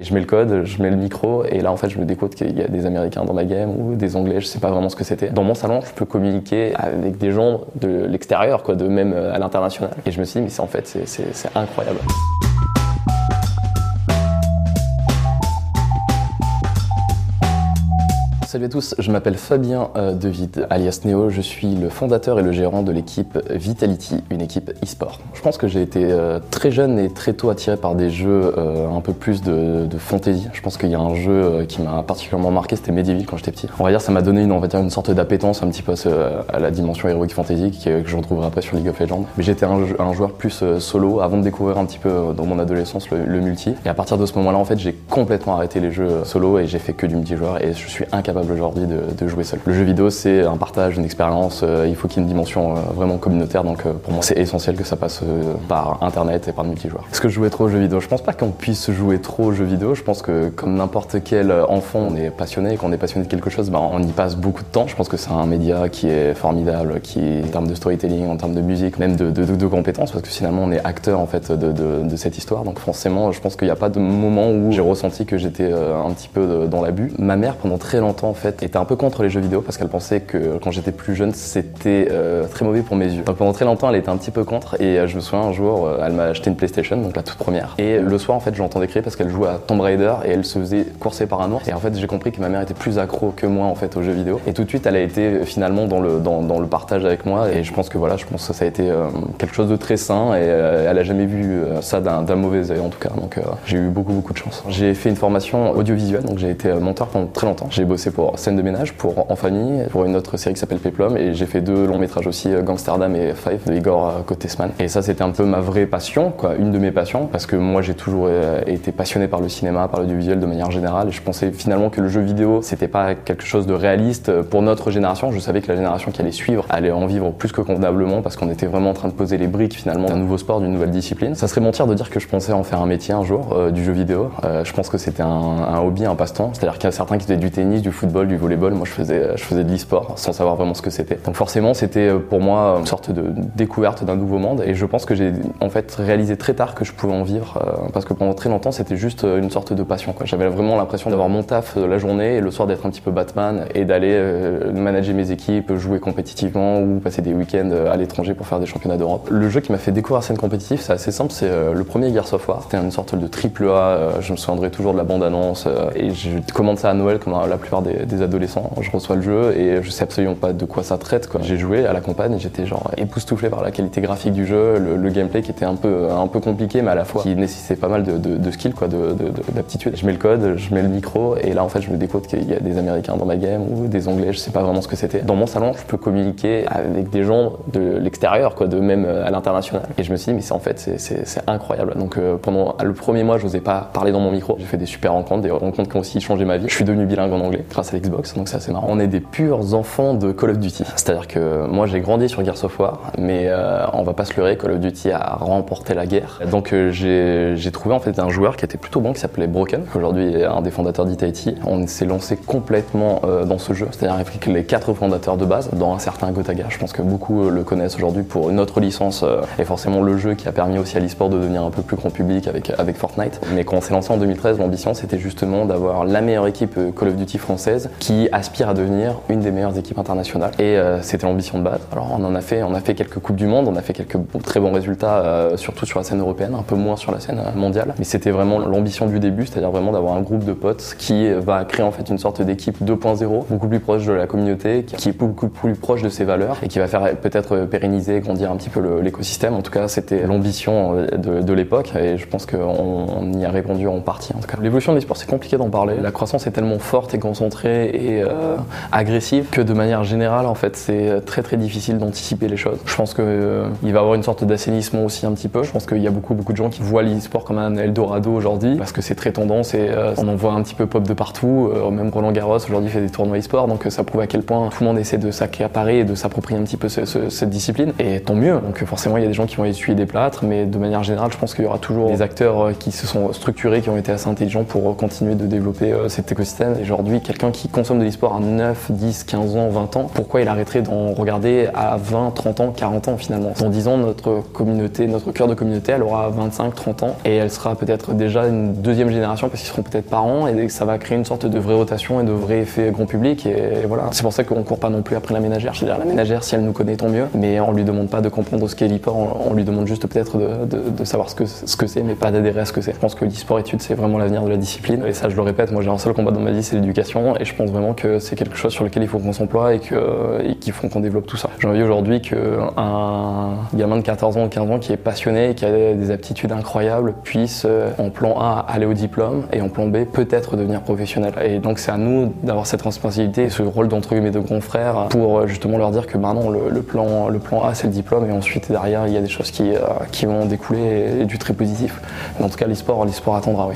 Je mets le code, je mets le micro, et là en fait je me découvre qu'il y a des Américains dans ma game ou des Anglais, je sais pas vraiment ce que c'était. Dans mon salon, je peux communiquer avec des gens de l'extérieur, quoi, de même euh, à l'international. Et je me suis dit, mais c'est en fait, c'est incroyable. Salut à tous, je m'appelle Fabien euh, Devid, alias Neo. Je suis le fondateur et le gérant de l'équipe Vitality, une équipe e-sport. Je pense que j'ai été euh, très jeune et très tôt attiré par des jeux euh, un peu plus de, fantasy. Je pense qu'il y a un jeu qui m'a particulièrement marqué, c'était Medieval quand j'étais petit. On va dire, ça m'a donné une, une sorte d'appétence un petit peu à, la dimension heroic fantasy que je retrouverai après sur League of Legends. Mais j'étais un, joueur plus solo avant de découvrir un petit peu dans mon adolescence le, le multi. Et à partir de ce moment-là, en fait, j'ai complètement arrêté les jeux solo et j'ai fait que du multijoueur et je suis incapable aujourd'hui de, jouer seul. Le jeu vidéo, c'est un partage, une expérience, euh, il faut qu'il y ait une dimension euh, vraiment communautaire, donc euh, pour moi, c'est essentiel que ça passe par Internet et par le multijoueur. Est-ce que je jouais trop aux jeux vidéo Je pense pas qu'on puisse jouer trop aux jeux vidéo, je pense que comme n'importe quel enfant, on est passionné, et qu'on est passionné de quelque chose, ben, on y passe beaucoup de temps. Je pense que c'est un média qui est formidable, qui en termes de storytelling, en termes de musique, même de, de, compétences, parce que finalement, on est acteur en fait de cette histoire, donc forcément, je pense qu'il n'y a pas de moment où j'ai ressenti que j'étais un petit peu dans l'abus. Ma mère, pendant très longtemps, en fait, était un peu contre les jeux vidéo parce qu'elle pensait que quand j'étais plus jeune, c'était euh, très mauvais pour mes yeux. Donc pendant très longtemps, elle était un petit peu contre et euh, je me souviens un jour, euh, elle m'a acheté une PlayStation, donc la toute première. Et le soir, en fait, je l'entendais crier parce qu'elle jouait à Tomb Raider et elle se faisait courser par un ours. Et en fait, j'ai compris que ma mère était plus accro que moi en fait aux jeux vidéo. Et tout de suite, elle a été finalement dans le dans, le partage avec moi. Et je pense que voilà, je pense que ça a été quelque chose de très sain et elle a jamais vu ça d'un mauvais œil en tout cas. Donc j'ai eu beaucoup beaucoup de chance. J'ai fait une formation audiovisuelle, donc j'ai été monteur pendant très longtemps. J'ai bossé pour scène de ménage, pour En Famille, pour une autre série qui s'appelle Peplum, et j'ai fait deux longs métrages aussi, euh, Gangsterdam et Five de Igor Kotesman. Et ça, c'était un peu ma vraie passion, quoi, une de mes passions, parce que moi, j'ai toujours euh, été passionné par le cinéma, par l'audiovisuel de manière générale, et je pensais finalement que le jeu vidéo, c'était pas quelque chose de réaliste pour notre génération. Je savais que la génération qui allait suivre allait en vivre plus que convenablement, parce qu'on était vraiment en train de poser les briques finalement d'un nouveau sport, d'une nouvelle discipline. Ça serait mentir de dire que je pensais en faire un métier un jour, euh, du jeu vidéo. je pense que c'était un, un, hobby, un passe-temps. C'est-à-dire qu'il y a certains qui faisaient du tennis, du football, du volleyball. Moi, je faisais je faisais de l'e-sport sans savoir vraiment ce que c'était. Donc forcément, c'était euh, pour moi une sorte de découverte d'un nouveau monde et je pense que j'ai en fait réalisé très tard que je pouvais en vivre euh, parce que pendant très longtemps, c'était juste euh, une sorte de passion. J'avais vraiment l'impression d'avoir mon taf la journée et le soir d'être un petit peu Batman et d'aller manager mes équipes, jouer compétitivement ou passer des week-ends à l'étranger pour faire des championnats d'Europe. Le jeu qui m'a fait découvrir la scène compétitive, c'est assez simple, c'est le premier Gears of War. C'était une sorte de triple A, je me souviendrai toujours de la bande-annonce et je commande ça à Noël comme la plupart des, des adolescents. Je reçois le jeu et je sais absolument pas de quoi ça traite. J'ai joué à la campagne et j'étais genre époustouflé par la qualité graphique du jeu, le, gameplay qui était un peu, un peu compliqué mais à la fois qui nécessitait pas mal de, de, skills, quoi, d'aptitude. Je mets le code, je mets le micro et là en fait je me découvre qu'il y a des Américains dans ma game ou des Anglais, je sais pas vraiment ce que c'était. Dans mon salon, je peux communiquer avec des gens de l'extérieur, quoi, de même à l'international. Et je me suis dit mais c'est en fait c'est incroyable. Donc euh, pendant le premier mois, je n'osais pas parler dans mon micro. J'ai fait des super rencontres, des rencontres qui ont aussi changé ma vie. Je suis devenu bilingue en anglais grâce à l'Xbox, donc c'est assez marrant. On est des purs enfants de Call of Duty. C'est-à-dire que moi j'ai grandi sur Gears of War, mais euh, on va pas se leurrer, Call of Duty a remporté la guerre. Donc euh, j'ai trouvé en fait un joueur qui était plutôt bon, qui s'appelait Broken, aujourd'hui est un des fondateurs d'Itaiti. On s'est lancé complètement euh, dans ce jeu, c'est-à-dire avec les quatre fondateurs de base, dans un certain Gotaga. Je pense que beaucoup le connaissent aujourd'hui pour une autre licence et forcément le jeu qui a permis aussi à l'e-sport de devenir un peu plus grand public avec, avec Fortnite. Mais quand on s'est lancé en 2013, l'ambition c'était justement d'avoir la meilleure équipe Call of Duty française qui aspire à devenir une des meilleures équipes internationales. Et euh, c'était l'ambition de base. Alors on en a fait, on a fait quelques coupes du monde, on a fait quelques très bons résultats, euh, surtout sur la scène européenne, un peu moins sur la scène euh, mondiale. Mais c'était vraiment l'ambition du début, c'est-à-dire vraiment d'avoir un groupe de potes qui va créer en fait une sorte d'équipe 2.0, beaucoup plus proche de la communauté, qui est beaucoup plus proche de ses valeurs et qui va faire peut-être pérenniser, grandir un petit peu l'écosystème. En tout cas, c'était l'ambition de, l'époque et je pense qu'on y a répondu en partie. En tout cas, l'évolution de l'esport, c'est compliqué d'en parler. La croissance est tellement forte et concentrée et agressive que de manière générale, en fait, c'est très très difficile d'anticiper les choses. Je pense qu'il euh, va y avoir une sorte d'assainissement aussi un petit peu. Je pense qu'il y a beaucoup beaucoup de gens qui voient l'e-sport comme un Eldorado aujourd'hui parce que c'est très tendance et euh, on en voit un petit peu pop de partout. Euh, même Roland Garros aujourd'hui fait des tournois e-sport, donc ça prouve à quel point tout le monde essaie de s'accaparer et de s'approprier un petit peu cette discipline. Et tant mieux. Donc forcément, il y a des gens qui vont essuyer des plâtres, mais de manière générale, je pense qu'il y aura toujours des acteurs qui se sont structurés, qui ont été assez intelligents pour continuer de développer cet écosystème. Et aujourd'hui, quelqu'un qui consomme de l'e-sport à 9, 10, 15 ans, 20 ans, pourquoi il arrêterait d'en regarder à 20, 30 ans, 40 ans finalement? Dans 10 ans, notre communauté, notre cœur de communauté, elle aura 25, 30 ans et elle sera peut-être déjà une deuxième génération parce qu'ils seront peut-être parents et ça va créer une sorte de vraie rotation et de vrai effet grand public et voilà. C'est pour ça qu'on court pas non plus après la ménagère. Je la ménagère, si elle nous connaît, tant mieux, mais on lui demande pas de comprendre ce qu'est l'e-sport, on, lui demande juste peut-être de, savoir ce que ce que c'est, mais pas d'adhérer à ce que c'est. Je pense que l'e-sport études, c'est vraiment l'avenir de la discipline et ça, je le répète, moi j'ai un seul combat dans ma vie, c'est l'éducation et je pense vraiment que c'est quelque chose sur lequel il faut qu'on s'emploie et qu'il faut qu'on développe tout ça. J'ai envie aujourd'hui qu'un gamin de 14 ans ou 15 ans qui est passionné et qui a des aptitudes incroyables puisse euh, en plan A aller au diplôme et en plan B peut-être devenir professionnel. Et donc c'est à nous d'avoir cette responsabilité et ce rôle d'entre guillemets de grands frères pour euh, justement leur dire que bah non, le, plan, le plan A c'est le diplôme et ensuite derrière il y a des choses qui, euh, qui vont découler et, du très positif. Mais en tout cas l'e-sport, l'e-sport attendra, oui.